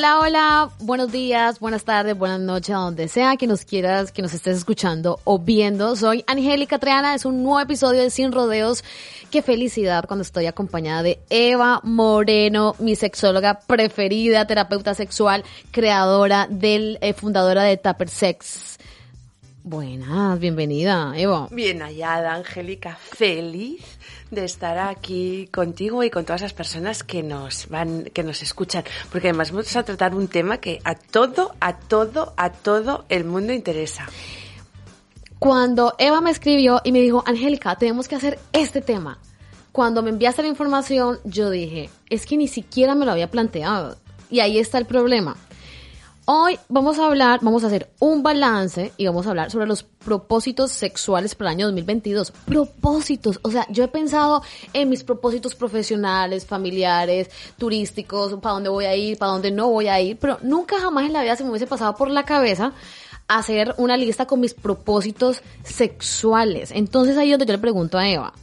Hola, hola, buenos días, buenas tardes, buenas noches, a donde sea que nos quieras, que nos estés escuchando o viendo. Soy Angélica Triana, es un nuevo episodio de Sin Rodeos. Qué felicidad cuando estoy acompañada de Eva Moreno, mi sexóloga preferida, terapeuta sexual, creadora del, eh, fundadora de Tupper Sex. Buenas, bienvenida, Eva. Bien hallada, Angélica, feliz de estar aquí contigo y con todas las personas que nos van, que nos escuchan, porque además vamos a tratar un tema que a todo, a todo, a todo el mundo interesa. Cuando Eva me escribió y me dijo, Angélica, tenemos que hacer este tema. Cuando me enviaste la información, yo dije, es que ni siquiera me lo había planteado. Y ahí está el problema. Hoy vamos a hablar, vamos a hacer un balance y vamos a hablar sobre los propósitos sexuales para el año 2022. Propósitos, o sea, yo he pensado en mis propósitos profesionales, familiares, turísticos, para dónde voy a ir, para dónde no voy a ir, pero nunca jamás en la vida se me hubiese pasado por la cabeza hacer una lista con mis propósitos sexuales. Entonces ahí es donde yo le pregunto a Eva,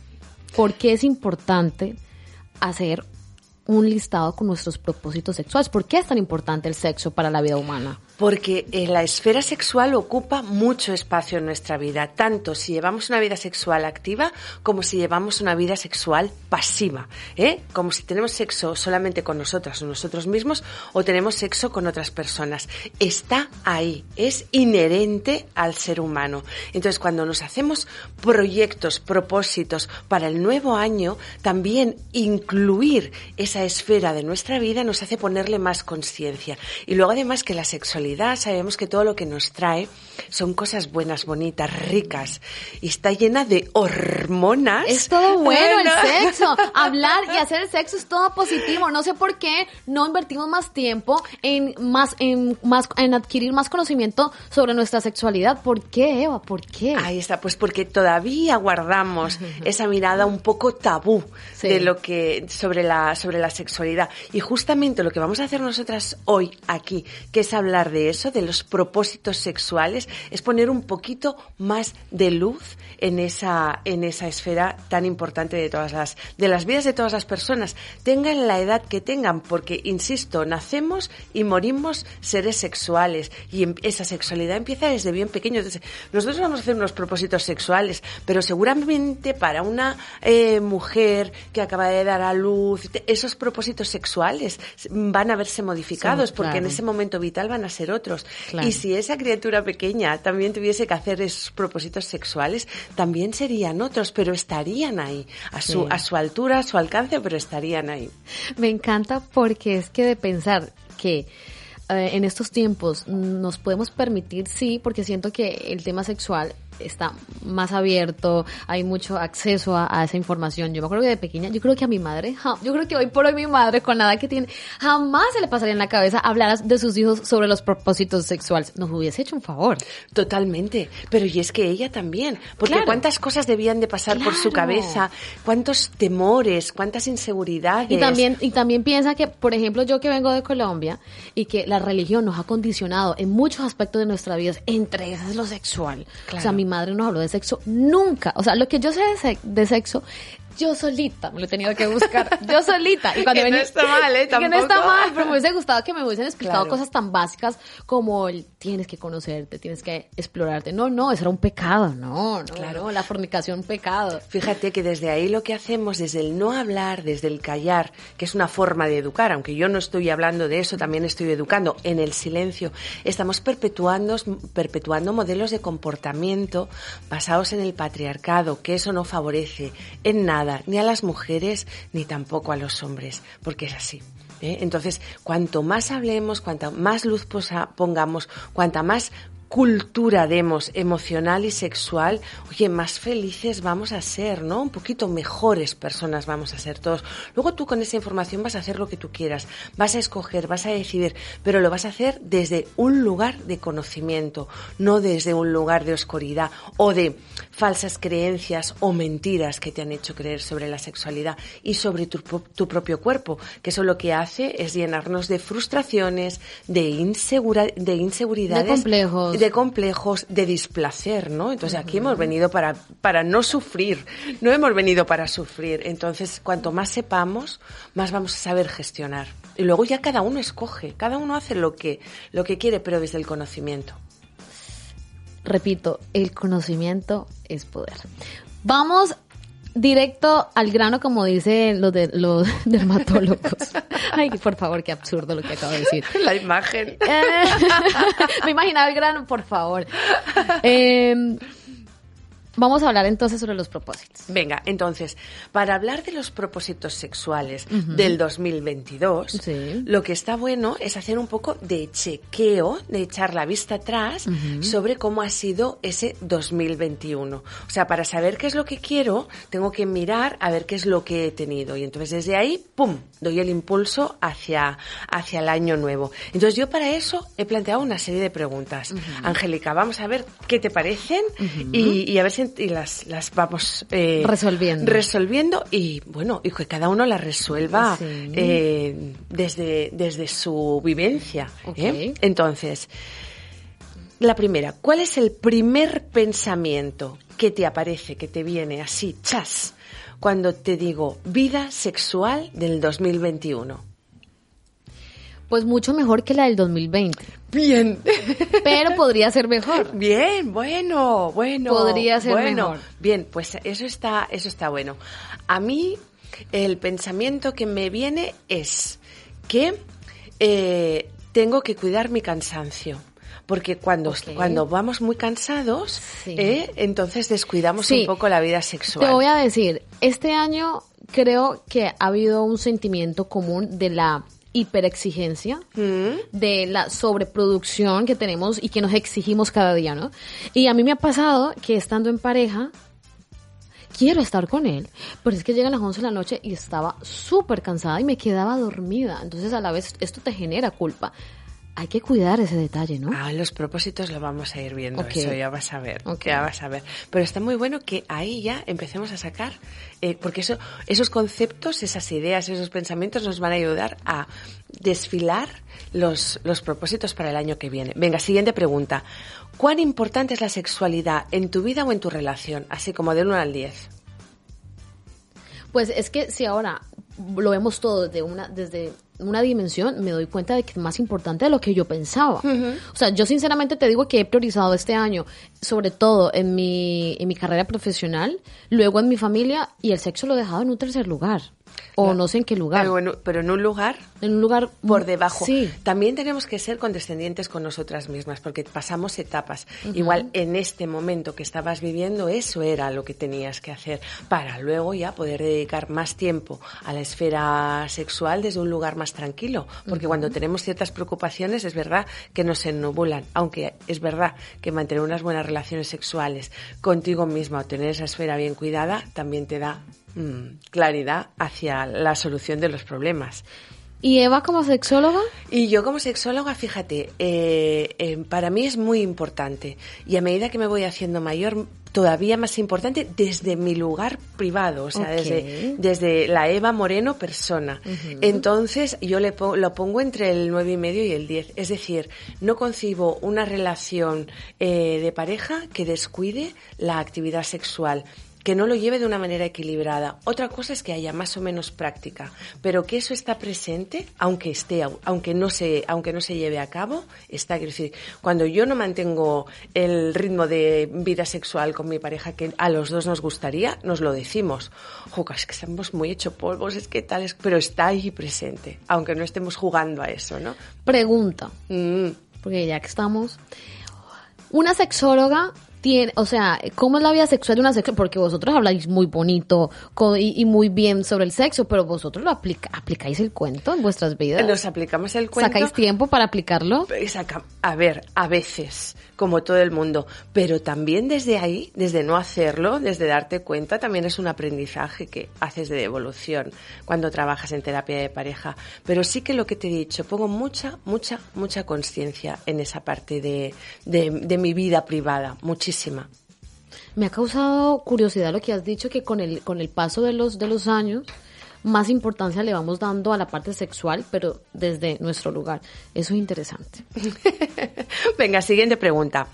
¿por qué es importante hacer un listado con nuestros propósitos sexuales. ¿Por qué es tan importante el sexo para la vida humana? Porque eh, la esfera sexual ocupa mucho espacio en nuestra vida, tanto si llevamos una vida sexual activa como si llevamos una vida sexual pasiva, ¿eh? como si tenemos sexo solamente con nosotras o nosotros mismos o tenemos sexo con otras personas. Está ahí, es inherente al ser humano. Entonces, cuando nos hacemos proyectos, propósitos para el nuevo año, también incluir esa esfera de nuestra vida nos hace ponerle más conciencia. Y luego, además, que la sexualidad sabemos que todo lo que nos trae son cosas buenas, bonitas, ricas y está llena de hormonas. Es todo bueno el sexo. Hablar y hacer el sexo es todo positivo. No sé por qué no invertimos más tiempo en más en más en adquirir más conocimiento sobre nuestra sexualidad. ¿Por qué, Eva? ¿Por qué? Ahí está, pues porque todavía guardamos esa mirada un poco tabú de lo que sobre la sobre la sexualidad y justamente lo que vamos a hacer nosotras hoy aquí, que es hablar de de eso, de los propósitos sexuales, es poner un poquito más de luz en esa, en esa esfera tan importante de todas las, de las vidas de todas las personas, tengan la edad que tengan, porque, insisto, nacemos y morimos seres sexuales y em, esa sexualidad empieza desde bien pequeño. nosotros vamos a hacer unos propósitos sexuales, pero seguramente para una eh, mujer que acaba de dar a luz, esos propósitos sexuales van a verse modificados, porque en ese momento vital van a ser otros. Y si esa criatura pequeña también tuviese que hacer esos propósitos sexuales, también serían otros, pero estarían ahí, a su, a su altura, a su alcance, pero estarían ahí. Me encanta porque es que de pensar que eh, en estos tiempos nos podemos permitir, sí, porque siento que el tema sexual está más abierto, hay mucho acceso a, esa información. Yo me acuerdo que de pequeña, yo creo que a mi madre, yo creo que hoy por hoy mi madre, con nada que tiene, jamás se le pasaría en la cabeza hablar de sus hijos sobre los propósitos sexuales. Nos hubiese hecho un favor. Totalmente. Pero y es que ella también, porque cuántas cosas debían de pasar por su cabeza, cuántos temores, cuántas inseguridades. Y también, y también piensa que, por ejemplo, yo que vengo de Colombia y que la religión nos ha condicionado en muchos aspectos de nuestra vida, entre esas lo sexual. O sea, mi madre no habló de sexo nunca. O sea, lo que yo sé de, de sexo yo solita me lo he tenido que buscar, yo solita. Y cuando que no está mal, ¿eh? Que no está mal, pero me hubiese gustado que me hubiesen explicado cosas tan básicas como el tienes que conocerte, tienes que explorarte. No, no, eso era un pecado, no, no, claro. la fornicación pecado. Fíjate que desde ahí lo que hacemos, desde el no hablar, desde el callar, que es una forma de educar, aunque yo no estoy hablando de eso, también estoy educando en el silencio, estamos perpetuando, perpetuando modelos de comportamiento basados en el patriarcado, que eso no favorece en nada ni a las mujeres, ni tampoco a los hombres, porque es así. ¿eh? Entonces, cuanto más hablemos, cuanta más luz pongamos, cuanta más cultura demos emocional y sexual, oye, más felices vamos a ser, ¿no? Un poquito mejores personas vamos a ser todos. Luego tú con esa información vas a hacer lo que tú quieras, vas a escoger, vas a decidir, pero lo vas a hacer desde un lugar de conocimiento, no desde un lugar de oscuridad o de falsas creencias o mentiras que te han hecho creer sobre la sexualidad y sobre tu, propio cuerpo, que eso lo que hace es llenarnos de frustraciones, de, insegura, de inseguridades. De complejos De complejos, de displacer, ¿no? Entonces aquí hemos venido para, para no sufrir, no hemos venido para sufrir. Entonces, cuanto más sepamos, más vamos a saber gestionar. Y luego ya cada uno escoge, cada uno hace lo que, lo que quiere, pero desde el conocimiento. Repito, el conocimiento es poder. Vamos directo al grano, como dicen los, de, los dermatólogos. Ay, por favor, qué absurdo lo que acabo de decir. La imagen. Eh, me imaginaba el grano, por favor. Eh, Vamos a hablar entonces sobre los propósitos. Venga, entonces, para hablar de los propósitos sexuales del 2022, lo que está bueno es hacer un poco de chequeo, de echar la vista atrás sobre cómo ha sido ese 2021. O sea, para saber qué es lo que quiero, tengo que mirar a ver qué es lo que he tenido. Y entonces desde ahí, ¡pum!, doy el impulso hacia, hacia el año nuevo. Entonces yo para eso he planteado una serie de preguntas. Angélica, vamos a ver qué te parecen y, y a ver si y las, las vamos eh, resolviendo. resolviendo y bueno, y que cada uno las resuelva eh, desde, desde su vivencia. ¿eh? Entonces, la primera, ¿cuál es el primer pensamiento que te aparece, que te viene así, chas, cuando te digo vida sexual del 2021? Pues mucho mejor que la del 2020. Bien. Pero podría ser mejor. Bien, bueno, bueno. Podría ser mejor. Bien, pues eso está, eso está bueno. A mí el pensamiento que me viene es que eh, tengo que cuidar mi cansancio porque cuando, cuando vamos muy cansados, eh, entonces descuidamos un poco la vida sexual. Te voy a decir, este año creo que ha habido un sentimiento común de la hiperexigencia, mm. de la sobreproducción que tenemos y que nos exigimos cada día, ¿no? Y a mí me ha pasado que estando en pareja, quiero estar con él, pero es que llegan las 11 de la noche y estaba súper cansada y me quedaba dormida. Entonces a la vez esto te genera culpa hay que cuidar ese detalle, ¿no? Ah, los propósitos lo vamos a ir viendo, eso ya vas a ver, ya vas a ver. Pero está muy bueno que ahí ya empecemos a sacar, eh, porque eso, esos conceptos, esas ideas, esos pensamientos nos van a ayudar a desfilar los, los propósitos para el año que viene. Venga, siguiente pregunta. ¿Cuán importante es la sexualidad en tu vida o en tu relación? Así como del 1 al 10. Pues es que si ahora lo vemos todo desde una, desde una dimensión, me doy cuenta de que es más importante de lo que yo pensaba. O sea, yo sinceramente te digo que he priorizado este año, sobre todo en mi, en mi carrera profesional, luego en mi familia, y el sexo lo he dejado en un tercer lugar o no sé en qué lugar. Pero en, un lugar. En un lugar por debajo. Sí. También tenemos que ser condescendientes con nosotras mismas, porque pasamos etapas. Igual en este momento que estabas viviendo, eso era lo que tenías que hacer para luego ya poder dedicar más tiempo a la esfera sexual desde un lugar más tranquilo. Porque cuando tenemos ciertas preocupaciones, es verdad que nos ennubulan. Aunque es verdad que mantener unas buenas relaciones sexuales contigo misma o tener esa esfera bien cuidada también te da Mm, claridad hacia la solución de los problemas. ¿Y Eva como sexóloga? Y yo como sexóloga, fíjate, eh, eh, para mí es muy importante y a medida que me voy haciendo mayor, todavía más importante desde mi lugar privado, o sea, desde, desde la Eva Moreno persona. Entonces yo le lo pongo entre el nueve y medio y el 10. Es decir, no concibo una relación eh, de pareja que descuide la actividad sexual que no lo lleve de una manera equilibrada. Otra cosa es que haya más o menos práctica, pero que eso está presente, aunque esté, aunque no se, aunque no se lleve a cabo, está. Quiero decir, cuando yo no mantengo el ritmo de vida sexual con mi pareja que a los dos nos gustaría, nos lo decimos. Joca, es que estamos muy hecho polvos, es que tal, es, pero está ahí presente, aunque no estemos jugando a eso, ¿no? Pregunta, mm. porque ya que estamos, una sexóloga tiene, o sea, cómo es la vida sexual de una sexo, porque vosotros habláis muy bonito y, muy bien sobre el sexo, pero vosotros lo aplica, aplicáis el cuento en vuestras vidas. Nos aplicamos el cuento. ¿Sacáis tiempo para aplicarlo? a ver, a veces, como todo el mundo, pero también desde ahí, desde no hacerlo, desde darte cuenta, también es un aprendizaje que haces de evolución cuando trabajas en terapia de pareja. Pero sí que lo que te he dicho, pongo mucha, mucha, mucha conciencia en esa parte de, de, de mi vida privada, muchísimo me ha causado curiosidad lo que has dicho que con el con el paso de los de los años más importancia le vamos dando a la parte sexual, pero desde nuestro lugar. Eso es interesante. Venga, siguiente pregunta.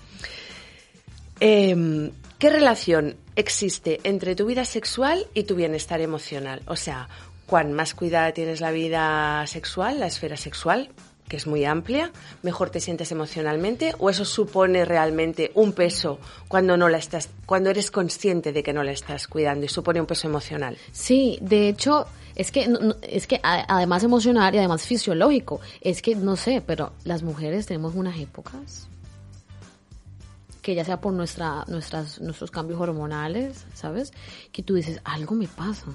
Em, ¿Qué relación existe entre tu vida sexual y tu bienestar emocional? O sea, cuán más cuidada tienes la vida sexual, la esfera sexual, que es muy amplia, mejor te sientes emocionalmente o eso supone realmente un peso cuando no la estás cuando eres consciente de que no la estás cuidando y supone un peso emocional. Sí, de hecho, es que es que además emocional y además fisiológico, es que no sé, pero las mujeres tenemos unas épocas que ya sea por nuestra nuestras nuestros cambios hormonales, ¿sabes? Que tú dices, algo me pasa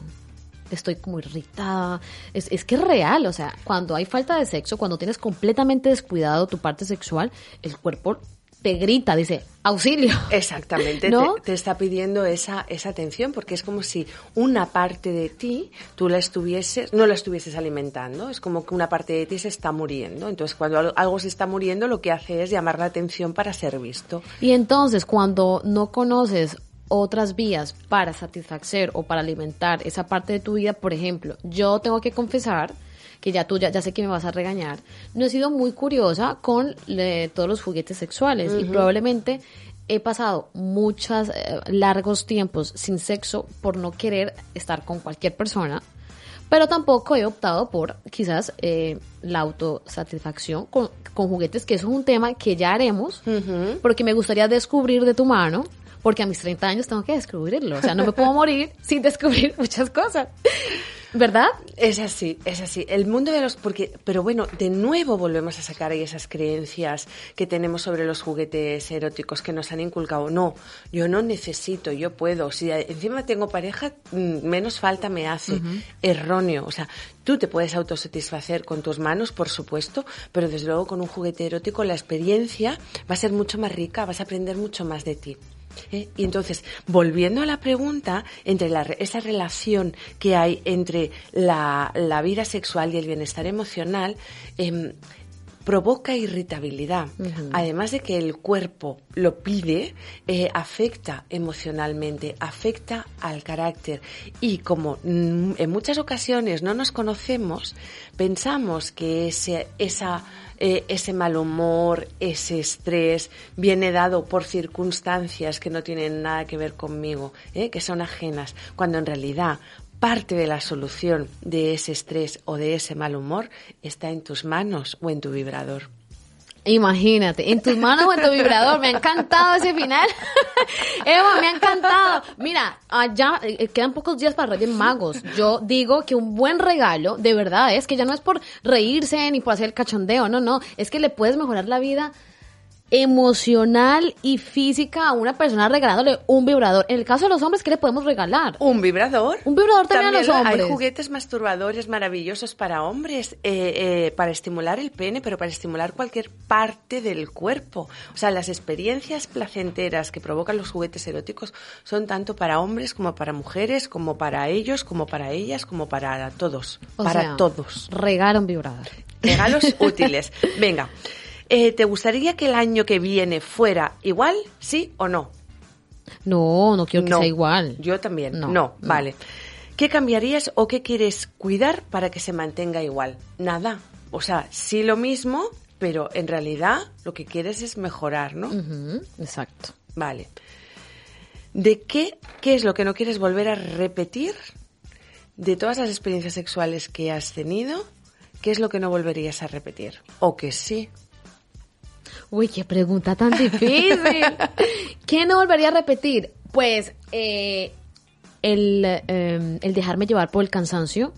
estoy como irritada. Es, es que es real, o sea, cuando hay falta de sexo, cuando tienes completamente descuidado tu parte sexual, el cuerpo te grita, dice, auxilio. Exactamente, ¿No? te, está pidiendo esa, esa atención porque es como si una parte de ti tú la estuvieses, no la estuvieses alimentando, es como que una parte de ti se está muriendo. Entonces, cuando algo se está muriendo, lo que hace es llamar la atención para ser visto. Y entonces, cuando no conoces otras vías para satisfacer o para alimentar esa parte de tu vida, por ejemplo, yo tengo que confesar que ya tú ya, sé que me vas a regañar, no he sido muy curiosa con todos los juguetes sexuales y probablemente he pasado muchos eh, largos tiempos sin sexo por no querer estar con cualquier persona, pero tampoco he optado por quizás eh, la autosatisfacción con, con, juguetes, que eso es un tema que ya haremos, porque me gustaría descubrir de tu mano porque a mis 30 años tengo que descubrirlo. O sea, no me puedo morir sin descubrir muchas cosas. ¿Verdad? Es así, es así. El mundo de los... Porque, pero bueno, de nuevo volvemos a sacar ahí esas creencias que tenemos sobre los juguetes eróticos que nos han inculcado. No, yo no necesito, yo puedo. Si encima tengo pareja, mm, menos falta me hace. Erróneo. O sea, tú te puedes autosatisfacer con tus manos, por supuesto, pero desde luego con un juguete erótico la experiencia va a ser mucho más rica, vas a aprender mucho más de ti. ¿Eh? Y entonces, volviendo a la pregunta, entre esa relación que hay entre la, vida sexual y el bienestar emocional, em, provoca irritabilidad. Además de que el cuerpo lo pide, eh, afecta emocionalmente, afecta al carácter. Y como en muchas ocasiones no nos conocemos, pensamos que ese, esa eh, ese mal humor, ese estrés, viene dado por circunstancias que no tienen nada que ver conmigo, ¿eh? que son ajenas, cuando en realidad parte de la solución de ese estrés o de ese mal humor está en tus manos o en tu vibrador. Imagínate, en tus manos o en tu vibrador. Me ha encantado ese final. Eva, me ha encantado. Mira, allá eh, quedan pocos días para Reyes Magos. Yo digo que un buen regalo, de verdad, es que ya no es por reírse ni por hacer el cachondeo, no, no. Es que le puedes mejorar la vida emocional y física a una persona regalándole un vibrador. En el caso de los hombres, ¿qué le podemos regalar? Un vibrador. Un vibrador también, a los hombres. Hay juguetes masturbadores maravillosos para hombres, eh, eh, para estimular el pene, pero para estimular cualquier parte del cuerpo. O sea, las experiencias placenteras que provocan los juguetes eróticos son tanto para hombres como para mujeres, como para ellos, como para ellas, como para todos. para todos. Regala un vibrador. Regalos útiles. Venga. Eh, ¿Te gustaría que el año que viene fuera igual, sí o no? No, no quiero que sea igual. Yo también. No, vale. ¿Qué cambiarías o qué quieres cuidar para que se mantenga igual? Nada. O sea, sí lo mismo, pero en realidad lo que quieres es mejorar, ¿no? exacto. Vale. ¿De qué, qué es lo que no quieres volver a repetir de todas las experiencias sexuales que has tenido? ¿Qué es lo que no volverías a repetir? O que sí. Uy, qué pregunta tan difícil. ¿Qué no volvería a repetir? Pues eh, el, em, el, dejarme llevar por el cansancio,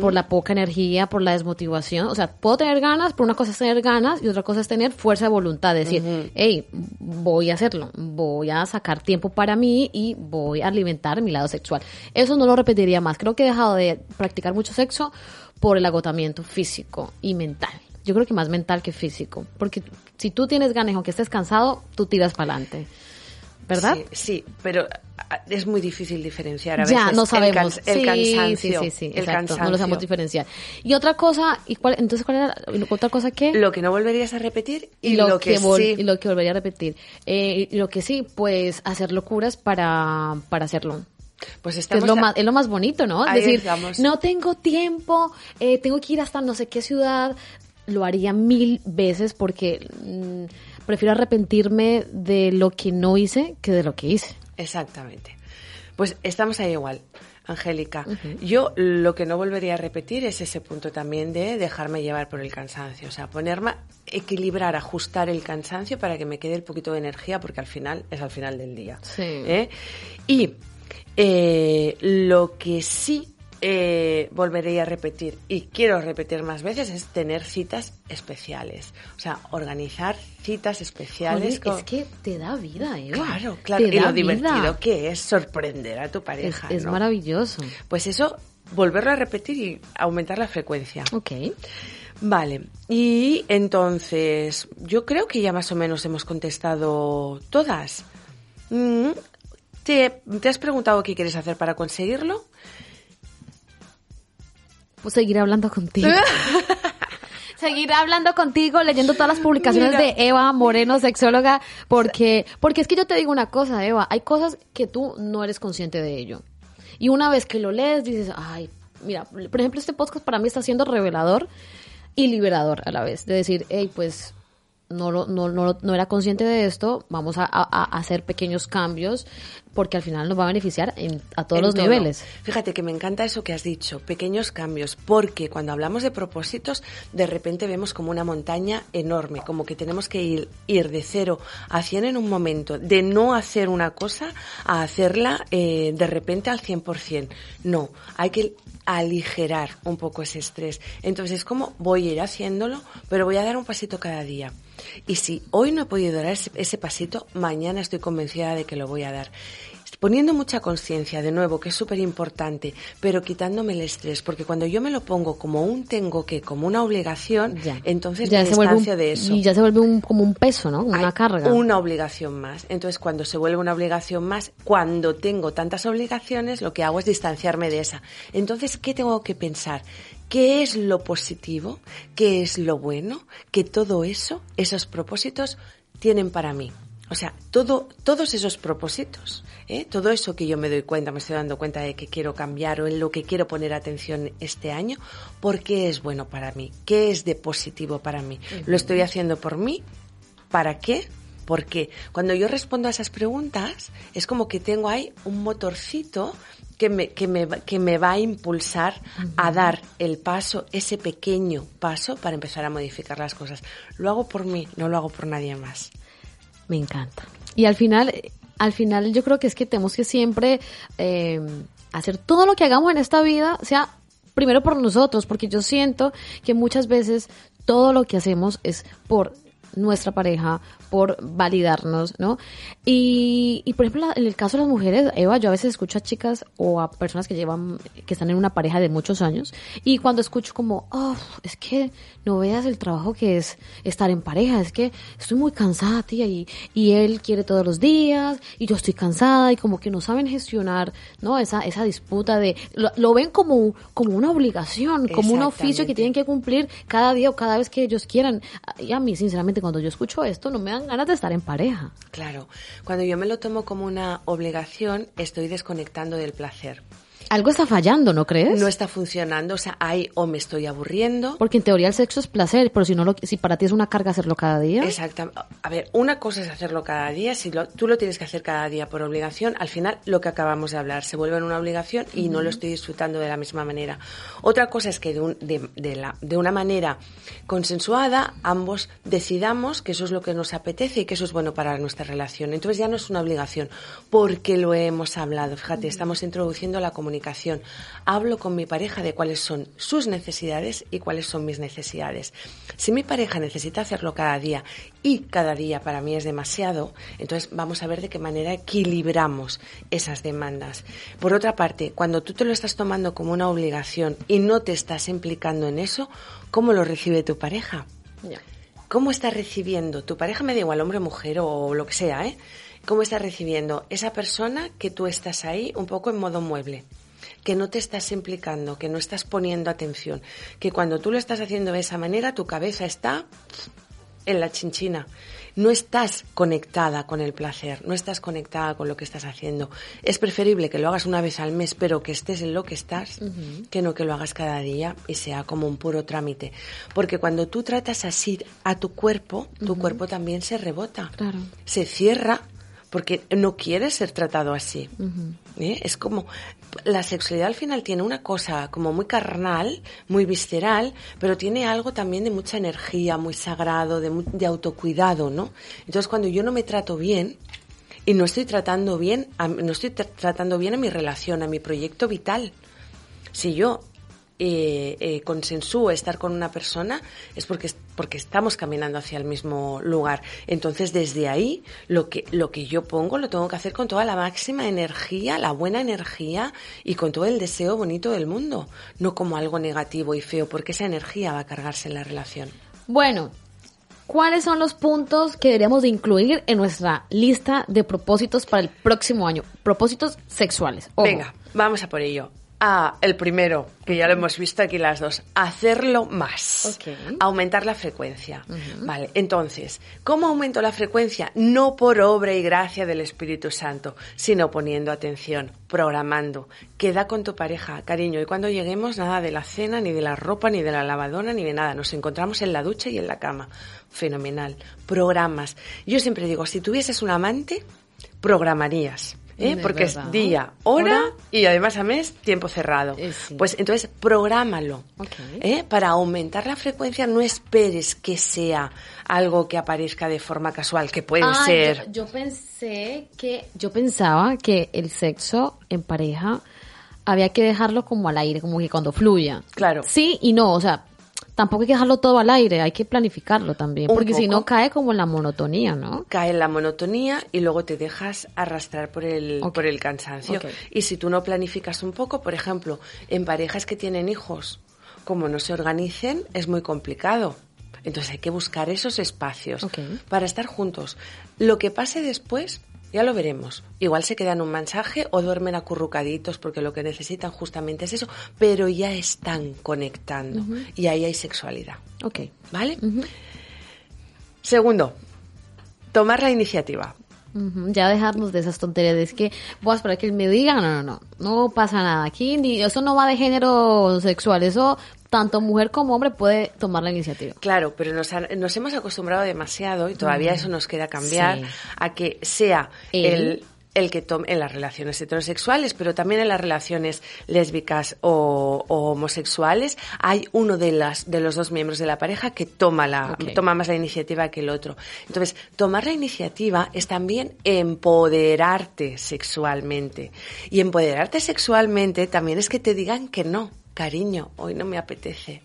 por la poca energía, por la desmotivación. O sea, puedo tener ganas, pero una cosa es tener ganas y otra cosa es tener fuerza de voluntad. Decir, hey, voy a hacerlo, voy a sacar tiempo para mí y voy a alimentar mi lado sexual. Eso no lo repetiría más. Creo que he dejado de practicar mucho sexo por el agotamiento físico y mental yo creo que más mental que físico, porque si tú tienes ganas, aunque estés cansado, tú tiras para adelante. ¿Verdad? Sí, pero ah, es muy difícil diferenciar a veces. Ya, no sabemos. El, cansancio. Sí, sí, sí, exacto, No lo sabemos diferenciar. Y otra cosa, ¿y cuál, entonces cuál era otra cosa que? Lo que no volverías a repetir y, lo, que, sí. Y lo que volvería a repetir. Eh, y lo que sí, pues hacer locuras para, para hacerlo. Pues estamos es, lo más, es lo más bonito, ¿no? Es decir, no tengo tiempo, eh, tengo que ir hasta no sé qué ciudad, lo haría mil veces porque mm, prefiero arrepentirme de lo que no hice que de lo que hice. Exactamente. Pues estamos ahí igual. Angélica, yo lo que no volvería a repetir es ese punto también de dejarme llevar por el cansancio, o sea, ponerme, equilibrar, ajustar el cansancio para que me quede el poquito de energía, porque al final es al final del día. Sí. ¿eh? Y eh, lo que sí eh, volveré a repetir y quiero repetir más veces es tener citas especiales. O sea, organizar citas especiales. Es que te da vida, ¿eh? Claro, claro. y lo divertido que es sorprender a tu pareja. Es, maravilloso. Pues eso, volverlo a repetir y aumentar la frecuencia. Ok. Vale, y entonces yo creo que ya más o menos hemos contestado todas. Mm, ¿Te, ¿Te has preguntado qué quieres hacer para conseguirlo? Pues seguir hablando contigo. seguir hablando contigo, leyendo todas las publicaciones de Eva Moreno, sexóloga, porque, porque es que yo te digo una cosa, Eva, hay cosas que tú no eres consciente de ello. Y una vez que lo lees, dices, ay, mira, por ejemplo, este podcast para mí está siendo revelador y liberador a la vez. De decir, hey, pues no, no, no, no era consciente de esto, vamos a, hacer pequeños cambios porque al final nos va a beneficiar en, a todos los niveles. Fíjate que me encanta eso que has dicho, pequeños cambios, porque cuando hablamos de propósitos, de repente vemos como una montaña enorme, como que tenemos que ir, ir de cero a cien en un momento, de no hacer una cosa a hacerla eh, de repente al 100%. No, hay que aligerar un poco ese estrés. Entonces, como voy a ir haciéndolo, pero voy a dar un pasito cada día. Y si hoy no he podido dar ese, pasito, mañana estoy convencida de que lo voy a dar poniendo mucha conciencia, de nuevo, que es súper importante, pero quitándome el estrés, porque cuando yo me lo pongo como un tengo que, como una obligación, entonces ya me distancio de eso. Y ya se vuelve un, como un peso, ¿no? Una carga. Una obligación más. Entonces, cuando se vuelve una obligación más, cuando tengo tantas obligaciones, lo que hago es distanciarme de esa. Entonces, ¿qué tengo que pensar? ¿Qué es lo positivo? ¿Qué es lo bueno? Que todo eso, esos propósitos, tienen para mí. O sea, todo, todos esos propósitos, ¿eh? todo eso que yo me doy cuenta, me estoy dando cuenta de que quiero cambiar o en lo que quiero poner atención este año, ¿por qué es bueno para mí? ¿Qué es de positivo para mí? ¿Lo estoy haciendo por mí? ¿Para qué? Porque cuando yo respondo a esas preguntas, es como que tengo ahí un motorcito que me, que me, que me va a impulsar a dar el paso, ese pequeño paso para empezar a modificar las cosas. Lo hago por mí, no lo hago por nadie más. Me encanta. Y al final, al final yo creo que es que tenemos que siempre eh, hacer todo lo que hagamos en esta vida, sea primero por nosotros, porque yo siento que muchas veces todo lo que hacemos es por nuestra pareja, por validarnos, ¿no? Y, y por ejemplo, en el caso de las mujeres, Eva, yo a veces escucho a chicas o a personas que llevan, que están en una pareja de muchos años, y cuando escucho como, oh, es que no veas el trabajo que es estar en pareja, es que estoy muy cansada, tía, y, y él quiere todos los días, y yo estoy cansada, y como que no saben gestionar, ¿no? Esa, esa disputa de, lo, ven como, como una obligación, como un oficio que tienen que cumplir cada día o cada vez que ellos quieran. Y a mí, sinceramente, cuando yo escucho esto, no me dan ganas de estar en pareja. Claro, cuando yo me lo tomo como una obligación, estoy desconectando del placer. Algo está fallando, ¿no crees? No está funcionando, o sea, hay o me estoy aburriendo. Porque en teoría el sexo es placer, pero si no lo, si para ti es una carga hacerlo cada día. Exacto. A ver, una cosa es hacerlo cada día, si lo, tú lo tienes que hacer cada día por obligación, al final lo que acabamos de hablar se vuelve en una obligación y no lo estoy disfrutando de la misma manera. Otra cosa es que de, de, de, la, de una manera consensuada ambos decidamos que eso es lo que nos apetece y que eso es bueno para nuestra relación. Entonces ya no es una obligación, porque lo hemos hablado. Fíjate, estamos introduciendo la comunicación Hablo con mi pareja de cuáles son sus necesidades y cuáles son mis necesidades. Si mi pareja necesita hacerlo cada día y cada día para mí es demasiado, entonces vamos a ver de qué manera equilibramos esas demandas. Por otra parte, cuando tú te lo estás tomando como una obligación y no te estás implicando en eso, ¿cómo lo recibe tu pareja? ¿Cómo está recibiendo tu pareja, me da igual hombre, mujer o lo que sea, ¿eh? ¿Cómo está recibiendo esa persona que tú estás ahí un poco en modo mueble? Que no te estás implicando, que no estás poniendo atención, que cuando tú lo estás haciendo de esa manera tu cabeza está en la chinchina. No estás conectada con el placer, no estás conectada con lo que estás haciendo. Es preferible que lo hagas una vez al mes, pero que estés en lo que estás, que no que lo hagas cada día y sea como un puro trámite. Porque cuando tú tratas así a tu cuerpo, tu cuerpo también se rebota, Claro. se cierra porque no quiere ser tratado así. ¿eh? Es como la sexualidad al final tiene una cosa como muy carnal, muy visceral, pero tiene algo también de mucha energía, muy sagrado, de, de autocuidado, ¿no? Entonces cuando yo no me trato bien y no estoy tratando bien, a- no estoy tra- tratando bien a mi relación, a mi proyecto vital. Si yo eh, eh, estar con una persona es porque, porque estamos caminando hacia el mismo lugar. Entonces, desde ahí, lo que, lo que yo pongo lo tengo que hacer con toda la máxima energía, la buena energía y con todo el deseo bonito del mundo, no como algo negativo y feo, porque esa energía va a cargarse en la relación. Bueno, ¿cuáles son los puntos que deberíamos de incluir en nuestra lista de propósitos para el próximo año? Propósitos sexuales. Ojo. Venga, vamos a por ello. Ah, el primero, que ya lo hemos visto aquí las dos, hacerlo más. Aumentar la frecuencia. Vale, entonces, ¿cómo aumento la frecuencia? No por obra y gracia del Espíritu Santo, sino poniendo atención, programando. Queda con tu pareja, cariño, y cuando lleguemos, nada de la cena, ni de la ropa, ni de la lavadora, ni de nada. Nos encontramos en la ducha y en la cama. Fenomenal. Programas. Yo siempre digo, si tuvieses un amante, programarías. ¿Eh? Porque es día, hora, Hora. y además a mes tiempo cerrado. Eh, sí. Pues entonces prográmalo. Ok. ¿eh? Para aumentar la frecuencia no esperes que sea algo que aparezca de forma casual, que puede Ah, ser. Yo, yo pensé que, yo pensaba que el sexo en pareja había que dejarlo como al aire, como que cuando fluya. Claro. Sí y no, o sea, tampoco hay que dejarlo todo al aire, hay que planificarlo también, porque si no cae como en la monotonía, ¿no? cae en la monotonía y luego te dejas arrastrar por el, por el cansancio. Y si tú no planificas un poco, por ejemplo, en parejas que tienen hijos, como no se organicen, es muy complicado. Entonces hay que buscar esos espacios para estar juntos. Lo que pase después, ya lo veremos. Igual se quedan un mensaje o duermen acurrucaditos porque lo que necesitan justamente es eso, pero ya están conectando y ahí hay sexualidad. Ok. ¿Vale? Segundo, tomar la iniciativa. Ya dejarnos de esas tonterías es que voy a esperar que él me diga, no, no, no, no pasa nada aquí, ni, eso no va de género sexual, eso tanto mujer como hombre puede tomar la iniciativa. Claro, pero nos, nos hemos acostumbrado demasiado y todavía eso nos queda cambiar Sí. a que sea el, el que tome en las relaciones heterosexuales, pero también en las relaciones lésbicas o, o homosexuales, hay uno de las de los dos miembros de la pareja que toma la toma más la iniciativa que el otro. Entonces, tomar la iniciativa es también empoderarte sexualmente. Y empoderarte sexualmente también es que te digan que no, cariño, hoy no me apetece.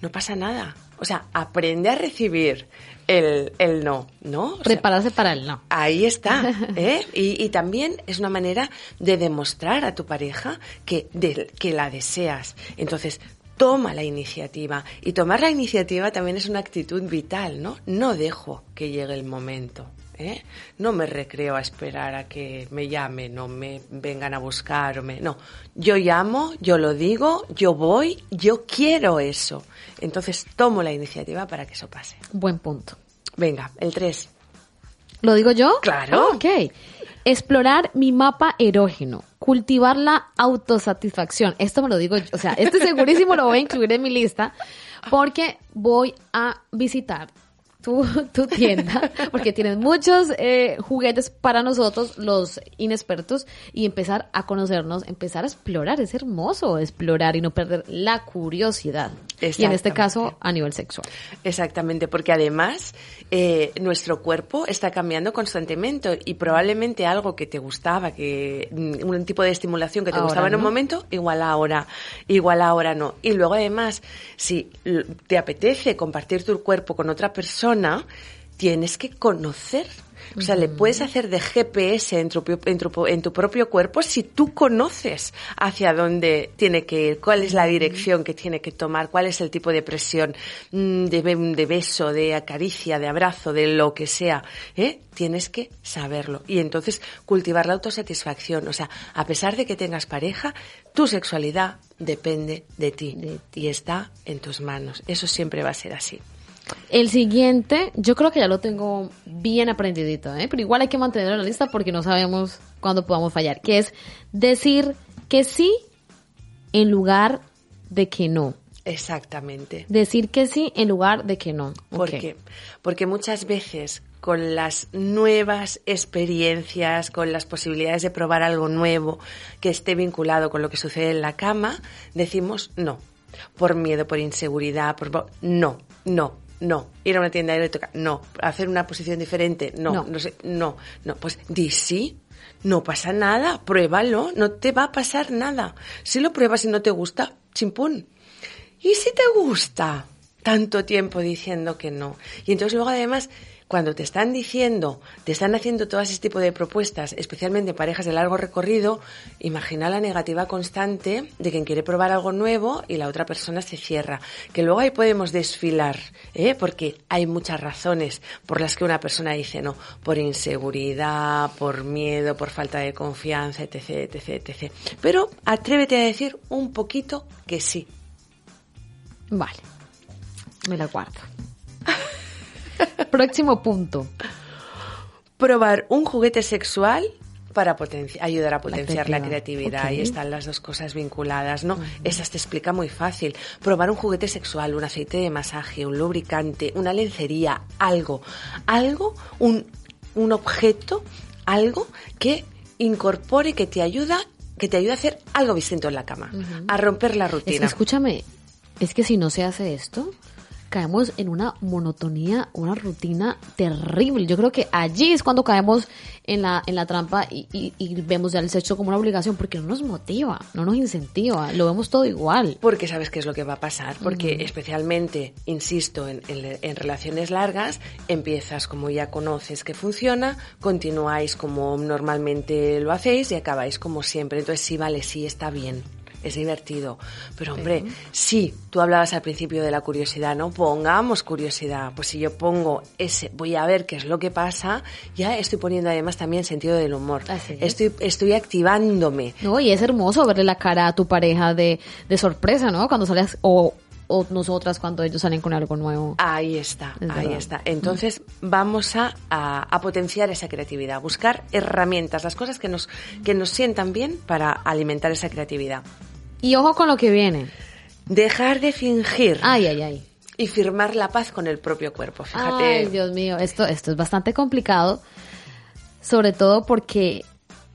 No pasa nada. O sea, aprende a recibir el, el no, ¿no? O sea, Prepararse para el no. Ahí está, ¿eh? Y, y también es una manera de demostrar a tu pareja que, de- que la deseas. Entonces, toma la iniciativa. Y tomar la iniciativa también es una actitud vital, ¿no? No dejo que llegue el momento. ¿Eh? No me recreo a esperar a que me llamen o me vengan a buscar. O me... No, yo llamo, yo lo digo, yo voy, yo quiero eso. Entonces tomo la iniciativa para que eso pase. Buen punto. Venga, el 3. ¿Lo digo yo? Claro. Ah, ok. Explorar mi mapa erógeno. Cultivar la autosatisfacción. Esto me lo digo yo. O sea, este segurísimo lo voy a incluir en mi lista porque voy a visitar tu, tu tienda porque tienes muchos eh, juguetes para nosotros, los inexpertos, y empezar a conocernos, empezar a explorar. Es hermoso explorar y no perder la curiosidad. Y en este caso, a nivel sexual. Exactamente, porque además eh, nuestro cuerpo está cambiando constantemente y probablemente algo que te gustaba, que mm, un tipo de estimulación que te Ahora gustaba en un momento, igual ahora, igual ahora no. Y luego además, si te apetece compartir tu cuerpo con otra persona, tienes que conocer. O sea, le puedes hacer de GPS en tu, en, tu, en tu propio cuerpo si tú conoces hacia dónde tiene que ir, cuál es la dirección que tiene que tomar, cuál es el tipo de presión, mm, de, be- de beso, de acaricia, de abrazo, de lo que sea. ¿eh? Tienes que saberlo. Y entonces cultivar la autosatisfacción. O sea, a pesar de que tengas pareja, tu sexualidad depende de ti. De Y está en tus manos. Eso siempre va a ser así. El siguiente, yo creo que ya lo tengo bien aprendidito, ¿eh? pero igual hay que mantenerlo en la lista porque no sabemos cuándo podamos fallar, que es decir que sí en lugar de que no. Exactamente. Decir que sí en lugar de que no. ¿Por qué? Porque muchas veces con las nuevas experiencias, con las posibilidades de probar algo nuevo que esté vinculado con lo que sucede en la cama, decimos no. Por miedo, por inseguridad, por no, no, no. Ir a una tienda toca, no. Hacer una posición diferente, no, no, no sé, no, no. Pues di sí, no pasa nada, pruébalo, no te va a pasar nada. Si lo pruebas y no te gusta, chimpún. ¿Y si te gusta? Tanto tiempo diciendo que no. Y entonces luego además cuando te están diciendo, te están haciendo todo ese tipo de propuestas, especialmente parejas de largo recorrido, imagina la negativa constante de quien quiere probar algo nuevo y la otra persona se cierra. Que luego ahí podemos desfilar, ¿eh? porque hay muchas razones por las que una persona dice no, por inseguridad, por miedo, por falta de confianza, etc, etc, etc. Pero atrévete a decir un poquito que sí. Vale, me la guardo. Próximo punto. Probar un juguete sexual para ayudar a potenciar la creatividad. Ahí están las dos cosas vinculadas, ¿no? Esas te explica muy fácil. Probar un juguete sexual, un aceite de masaje, un lubricante, una lencería, algo. Algo, un, un objeto, algo que incorpore, que te ayuda que te ayuda a hacer algo distinto en la cama, a romper la rutina. escúchame, es que si no se hace esto, caemos en una monotonía, una rutina terrible. Yo creo que allí es cuando caemos en la, en la trampa y, vemos ya el sexo como una obligación porque no nos motiva, no nos incentiva, lo vemos todo igual. Porque sabes qué es lo que va a pasar, porque especialmente, insisto, en, en, relaciones largas, empiezas como ya conoces que funciona, continuáis como normalmente lo hacéis y acabáis como siempre. Entonces sí, vale, sí, está bien es divertido. Pero hombre, sí, tú hablabas al principio de la curiosidad, ¿no? Pongamos curiosidad. Pues si yo pongo ese, voy a ver qué es lo que pasa, ya estoy poniendo además también sentido del humor. estoy, estoy activándome. No, y es hermoso verle la cara a tu pareja de, de sorpresa, ¿no? Cuando sales, o, o nosotras cuando ellos salen con algo nuevo. Ahí está, ahí está. Entonces vamos a, a, potenciar esa creatividad, buscar herramientas, las cosas que nos, que nos sientan bien para alimentar esa creatividad. Y ojo con lo que viene. Dejar de fingir. Ay, ay, ay. Y firmar la paz con el propio cuerpo. Fíjate. Ay, Dios mío, esto, esto es bastante complicado. Sobre todo porque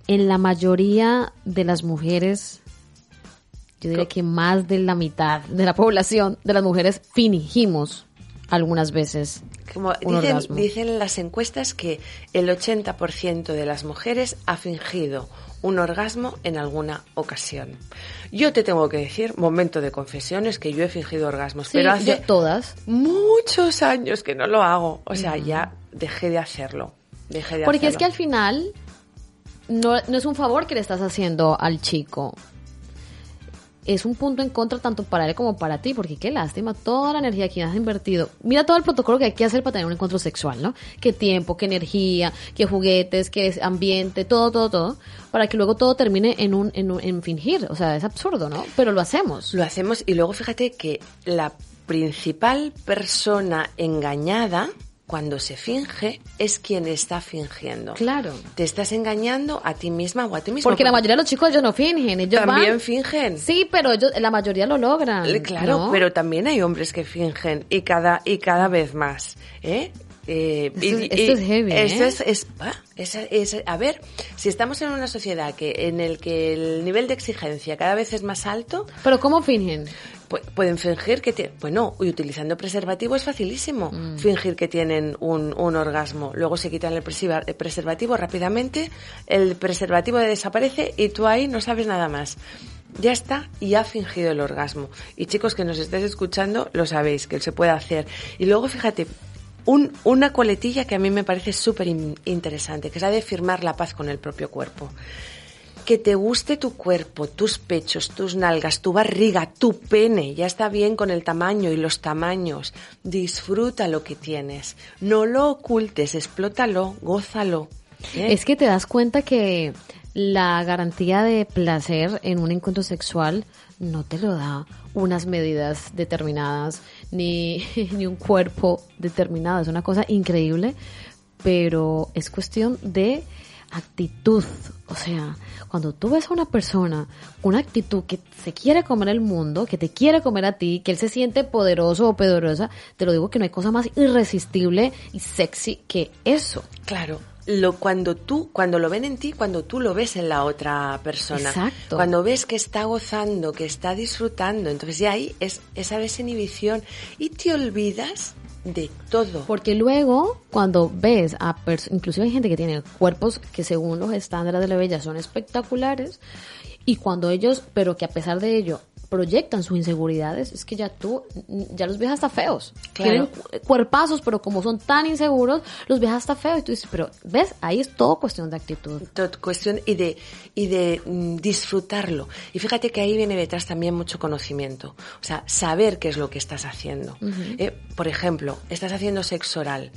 en la mayoría de las mujeres, yo diría que más de la mitad de la población de las mujeres fingimos algunas veces. Como dicen, dicen las encuestas que el 80% de las mujeres ha fingido un orgasmo en alguna ocasión. Yo te tengo que decir, momento de confesiones, que yo he fingido orgasmos, pero hace todas. muchos años que no lo hago. O sea, ya dejé de hacerlo. Dejé de Porque es que al final no, no es un favor que le estás haciendo al chico es un punto en contra tanto para él como para ti, porque qué lástima toda la energía que has invertido. Mira todo el protocolo que hay que hacer para tener un encuentro sexual, ¿no? Qué tiempo, qué energía, qué juguetes, qué ambiente, todo, todo, todo, para que luego todo termine en un, en, un, en fingir. O sea, es absurdo, ¿no? Pero lo hacemos. Lo hacemos y luego fíjate que la principal persona engañada cuando se finge es quien está fingiendo. Claro. Te estás engañando a ti misma o a ti mismo. Porque la mayoría de los chicos ellos no fingen, ellos también fingen. Sí, pero ellos, la mayoría lo logran. Claro, pero también hay hombres que fingen y cada y cada vez más, ¿eh? Eh, esto, es heavy. ¿eh? es, a ver, si estamos en una sociedad que en el que el nivel de exigencia cada vez es más alto. Pero ¿cómo fingen? Pueden fingir que tienen, bueno, y utilizando preservativo es facilísimo mm. fingir que tienen un, un, orgasmo. Luego se quitan el preservativo rápidamente, el preservativo desaparece y tú ahí no sabes nada más ya está y ha fingido el orgasmo. Y chicos que nos estéis escuchando, lo sabéis, que se puede hacer. Y luego fíjate, una coletilla que a mí me parece súper interesante, que es la de firmar la paz con el propio cuerpo. Que te guste tu cuerpo, tus pechos, tus nalgas, tu barriga, tu pene. Ya está bien con el tamaño y los tamaños. Disfruta lo que tienes. No lo ocultes, explótalo, gózalo. ¿eh? Es que te das cuenta que la garantía de placer en un encuentro sexual no te lo da unas medidas determinadas, ni, ni un cuerpo determinado. Es una cosa increíble, pero es cuestión de actitud. O sea, cuando tú ves a una persona con una actitud que se quiere comer el mundo, que te quiere comer a ti, que él se siente poderoso o poderosa, te lo digo que no hay cosa más irresistible y sexy que eso. Claro. Lo, cuando tú, cuando lo ven en ti, cuando tú lo ves en la otra persona. Exacto. Cuando ves que está gozando, que está disfrutando, entonces ya ahí es esa desinhibición y te olvidas de todo. Porque luego, cuando ves a inclusive hay gente que tiene cuerpos que según los estándares de la bella son espectaculares, y cuando ellos, pero que a pesar de ello proyectan sus inseguridades, es que ya tú, ya los ves hasta feos. Tienen cuerpazos, pero como son tan inseguros, los ves hasta feos. Y tú dices, pero ves, ahí es todo cuestión de actitud. Todo cuestión y de, y de mm, disfrutarlo. Y fíjate que ahí viene detrás también mucho conocimiento. O sea, saber qué es lo que estás haciendo. Eh, por ejemplo, estás haciendo sexo oral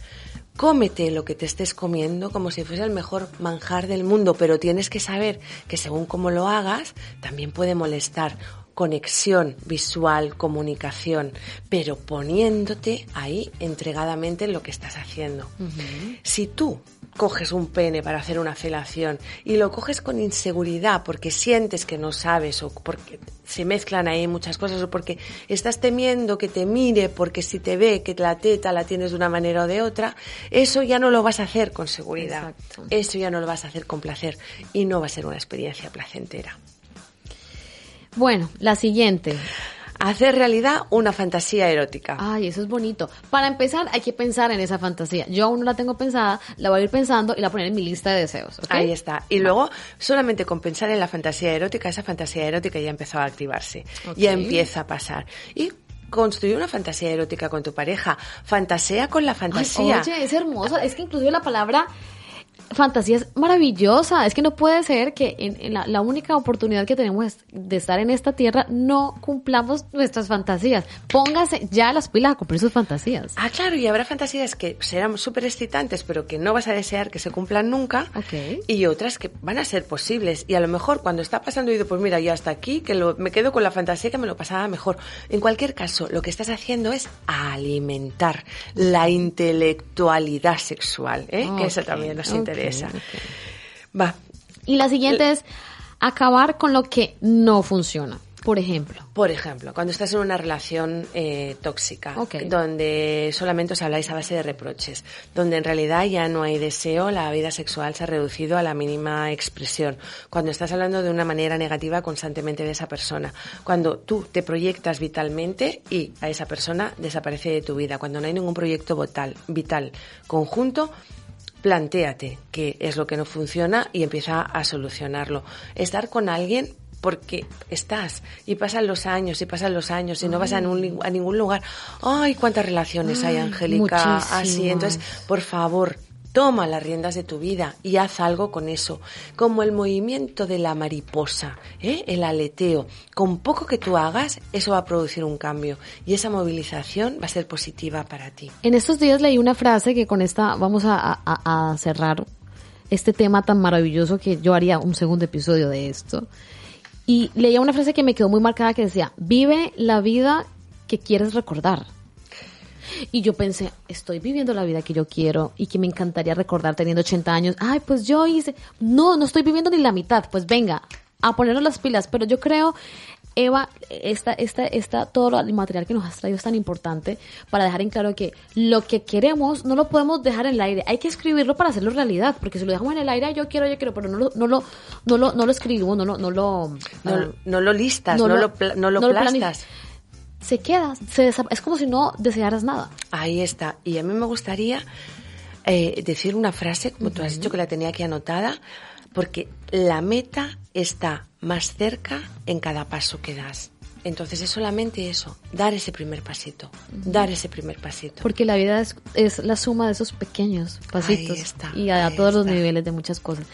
cómete lo que te estés comiendo como si fuese el mejor manjar del mundo, pero tienes que saber que según cómo lo hagas, también puede molestar conexión visual, comunicación, pero poniéndote ahí entregadamente en lo que estás haciendo. Si tú coges un pene para hacer una felación y lo coges con inseguridad porque sientes que no sabes o porque se mezclan ahí muchas cosas o porque estás temiendo que te mire porque si te ve que la teta la tienes de una manera o de otra, eso ya no lo vas a hacer con seguridad. Eso ya no lo vas a hacer con placer y no va a ser una experiencia placentera. Bueno, la siguiente. Hacer realidad una fantasía erótica. Ay, eso es bonito. Para empezar, hay que pensar en esa fantasía. Yo aún no la tengo pensada, la voy a ir pensando y la voy a poner en mi lista de deseos. Ahí está. Y luego, solamente con pensar en la fantasía erótica, esa fantasía erótica ya empezó a activarse. Ya empieza a pasar. Y construir una fantasía erótica con tu pareja. Fantasea con la fantasía. oye, es hermoso. Es que inclusive la palabra fantasía es maravillosa. Es que no puede ser que en, la, única oportunidad que tenemos de estar en esta tierra no cumplamos nuestras fantasías. Póngase ya las pilas a cumplir sus fantasías. Ah, claro, y habrá fantasías que serán súper excitantes, pero que no vas a desear que se cumplan nunca. Y otras que van a ser posibles. Y a lo mejor cuando está pasando, digo, pues mira, ya hasta aquí, que me quedo con la fantasía que me lo pasaba mejor. En cualquier caso, lo que estás haciendo es alimentar la intelectualidad sexual, ¿eh? que eso también nos interesa. Va. Y la siguiente es acabar con lo que no funciona. Por ejemplo. Por ejemplo, cuando estás en una relación eh, tóxica, donde solamente os habláis a base de reproches, donde en realidad ya no hay deseo, la vida sexual se ha reducido a la mínima expresión, cuando estás hablando de una manera negativa constantemente de esa persona, cuando tú te proyectas vitalmente y a esa persona desaparece de tu vida, cuando no hay ningún proyecto vital, vital conjunto, plantéate qué es lo que no funciona y empieza a solucionarlo. Estar con alguien porque estás y pasan los años y pasan los años y no vas a, a ningún lugar. Ay, cuántas relaciones hay, Angélica. Así, entonces, por favor, Toma las riendas de tu vida y haz algo con eso, como el movimiento de la mariposa, ¿eh? el aleteo. Con poco que tú hagas, eso va a producir un cambio y esa movilización va a ser positiva para ti. En estos días leí una frase que con esta vamos a, cerrar este tema tan maravilloso que yo haría un segundo episodio de esto. Y leía una frase que me quedó muy marcada que decía, vive la vida que quieres recordar. Y yo pensé, estoy viviendo la vida que yo quiero y que me encantaría recordar teniendo 80 años. Ay, pues yo hice, no, no estoy viviendo ni la mitad. Pues venga, a ponernos las pilas. Pero yo creo, Eva, esta, esta, esta, todo el material que nos has traído es tan importante para dejar en claro que lo que queremos no lo podemos dejar en el aire. Hay que escribirlo para hacerlo realidad, porque si lo dejamos en el aire, yo quiero, yo quiero, pero no lo, no lo, no lo, no lo escribo, no lo, no lo, no, lo listas, no, lo, no lo, plastas se queda, se es como si no desearas nada. Ahí está. Y a mí me gustaría eh, decir una frase, como tú has dicho que la tenía aquí anotada, porque la meta está más cerca en cada paso que das. Entonces es solamente eso, dar ese primer pasito, dar ese primer pasito. Porque la vida es, la suma de esos pequeños pasitos está, y a, todos los niveles de muchas cosas.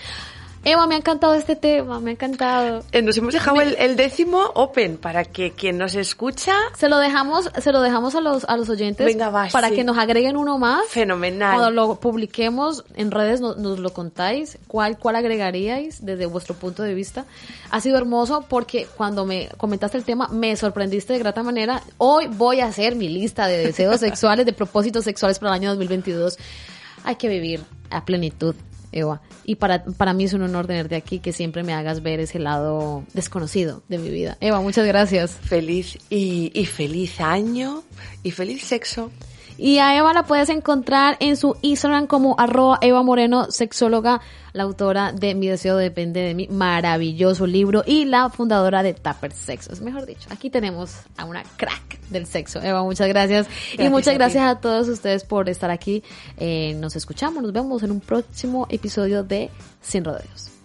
Eva, me ha encantado este tema, me ha encantado. Eh, nos hemos dejado el, el, décimo open para que quien nos escucha... Se lo dejamos, se lo dejamos a los, a los oyentes Venga, va, para sí. que nos agreguen uno más. Fenomenal. Cuando lo publiquemos en redes nos, nos lo contáis, cuál, cuál agregaríais desde vuestro punto de vista. Ha sido hermoso porque cuando me comentaste el tema me sorprendiste de grata manera. Hoy voy a hacer mi lista de deseos sexuales, de propósitos sexuales para el año 2022. Hay que vivir a plenitud. Eva. Y para, para mí es un honor tenerte aquí, que siempre me hagas ver ese lado desconocido de mi vida. Eva, muchas gracias. Feliz y, y feliz año y feliz sexo. Y a Eva la puedes encontrar en su Instagram como arroba Eva Moreno, sexóloga, la autora de Mi Deseo Depende de mí, maravilloso libro, y la fundadora de Tupper Sexo. Es mejor dicho, aquí tenemos a una crack del sexo. Eva, muchas gracias. gracias y muchas a gracias a todos ustedes por estar aquí. Eh, nos escuchamos, nos vemos en un próximo episodio de Sin Rodeos.